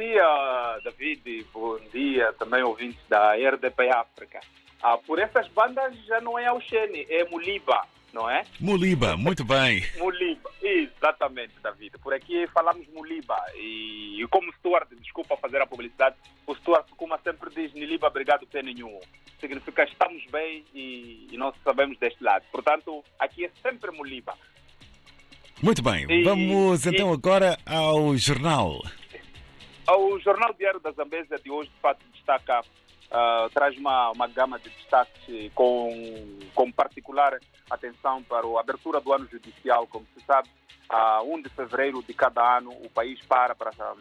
dia, David. Bom dia também, ouvintes da RDP África. Ah, por essas bandas já não é Auxene, é Muliba, não é? Muliba, muito bem. Muliba, exatamente, David. Por aqui falamos Muliba. E, e como Stuart, desculpa fazer a publicidade, o Stuart, como sempre diz, Niliba, obrigado por nenhum. Significa estamos bem e, e nós sabemos deste lado. Portanto, aqui é sempre Muliba. Muito bem, E- vamos então agora ao jornal. O Jornal Diário da Zambésia de hoje, de fato, destaca, ah, traz uma, uma gama de destaques com, com particular atenção para a abertura do ano judicial. Como se sabe, a 1 de fevereiro de cada ano, o país para para ah,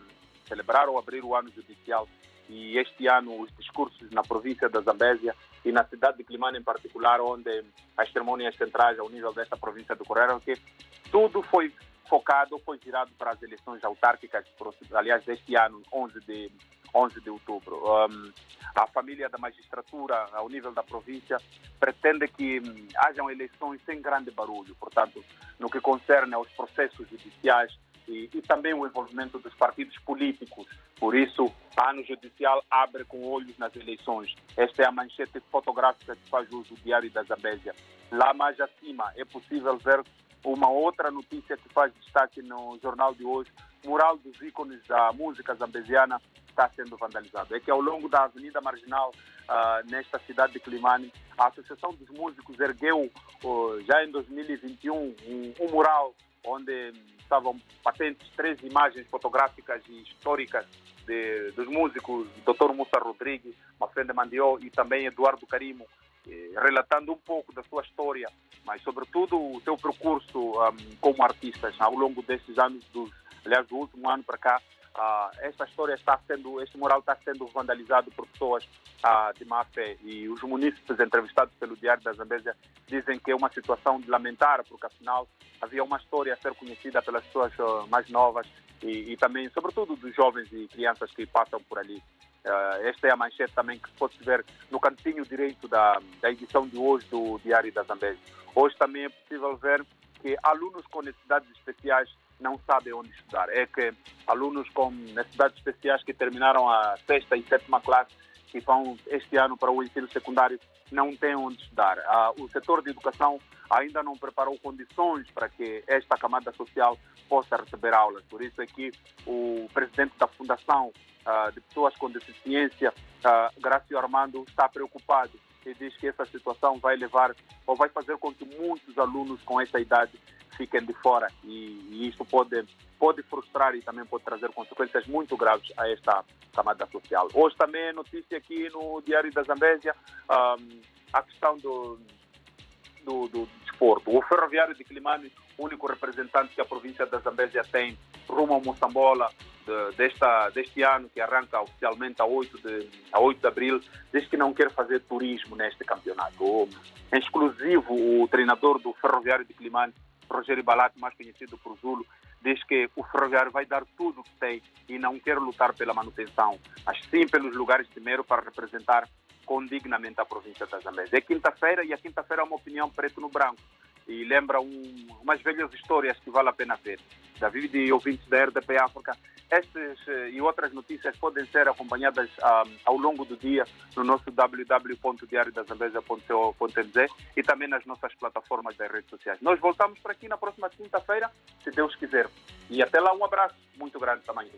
celebrar ou abrir o ano judicial. E este ano, os discursos na província da Zambésia e na cidade de Climane em particular, onde as cerimônias centrais ao nível desta província decorreram, que tudo foi focado, foi virado para as eleições autárquicas, aliás, deste ano, 11 de, 11 de outubro. Um, a família da magistratura, ao nível da província, pretende que hum, hajam eleições sem grande barulho, portanto, no que concerne aos processos judiciais e, e também o envolvimento dos partidos políticos. Por isso, ano judicial abre com olhos nas eleições. Esta é a manchete fotográfica que faz uso do Diário da Zambésia. Lá mais acima é possível ver uma outra notícia que faz destaque no jornal de hoje. Mural dos ícones da música zambesiana está sendo vandalizado. É que ao longo da Avenida Marginal, ah, nesta cidade de Climane, a Associação dos Músicos ergueu, oh, já em 2021, um, um mural onde estavam patentes três imagens fotográficas e históricas de, dos músicos, Dr. Mussa Rodrigues, Mafrenda Mandió e também Eduardo Carimo, relatando um pouco da sua história, mas sobretudo o seu percurso ahm, como artistas ao longo desses anos, dos, aliás, do último ano para cá. ah, esta história está sendo, este mural está sendo vandalizado por pessoas ah, de má fé e os munícipes entrevistados pelo Diário da Zambésia dizem que é uma situação de lamentar, porque afinal havia uma história a ser conhecida pelas pessoas ah, mais novas e, e também, sobretudo, dos jovens e crianças que passam por ali. Ah, esta é a manchete também que se pode ver no cantinho direito da, da edição de hoje do Diário da Zambésia. Hoje também é possível ver que alunos com necessidades especiais não sabem onde estudar. É que alunos com necessidades especiais que terminaram a sexta e sétima classe que vão este ano para o ensino secundário não têm onde estudar. Ah, o setor de educação ainda não preparou condições para que esta camada social possa receber aulas. Por isso é que o presidente da Fundação ah, de Pessoas com Deficiência, ah, Gracio Armando, está preocupado e diz que essa situação vai levar ou vai fazer com que muitos alunos com essa idade fiquem de fora e, e isso pode pode frustrar e também pode trazer consequências muito graves a esta camada social. Hoje também é notícia aqui no Diário da Zambésia ahm, a questão do, do, do desporto. O ferroviário de Climane, único representante que a província da Zambésia tem rumo ao Moçambola de, desta, deste ano, que arranca oficialmente a 8, de, a 8 de abril, diz que não quer fazer turismo neste campeonato. Em exclusivo, o treinador do ferroviário de Climane, Rogério Balati, mais conhecido por Zulo, diz que o ferroviário vai dar tudo o que tem e não quer lutar pela manutenção, mas sim pelos lugares de mero para representar condignamente a província da Zambésia. É quinta-feira e a quinta-feira é uma opinião preto no branco e lembra um, umas velhas histórias que vale a pena ver. David e ouvintes da RDP África, estas eh, e outras notícias podem ser acompanhadas ah, ao longo do dia no nosso www.diariodazambésia.co.nz e também nas nossas plataformas das redes sociais. Nós voltamos para aqui na próxima quinta-feira, se Deus quiser. E até lá, um abraço muito grande tamanho do mundo.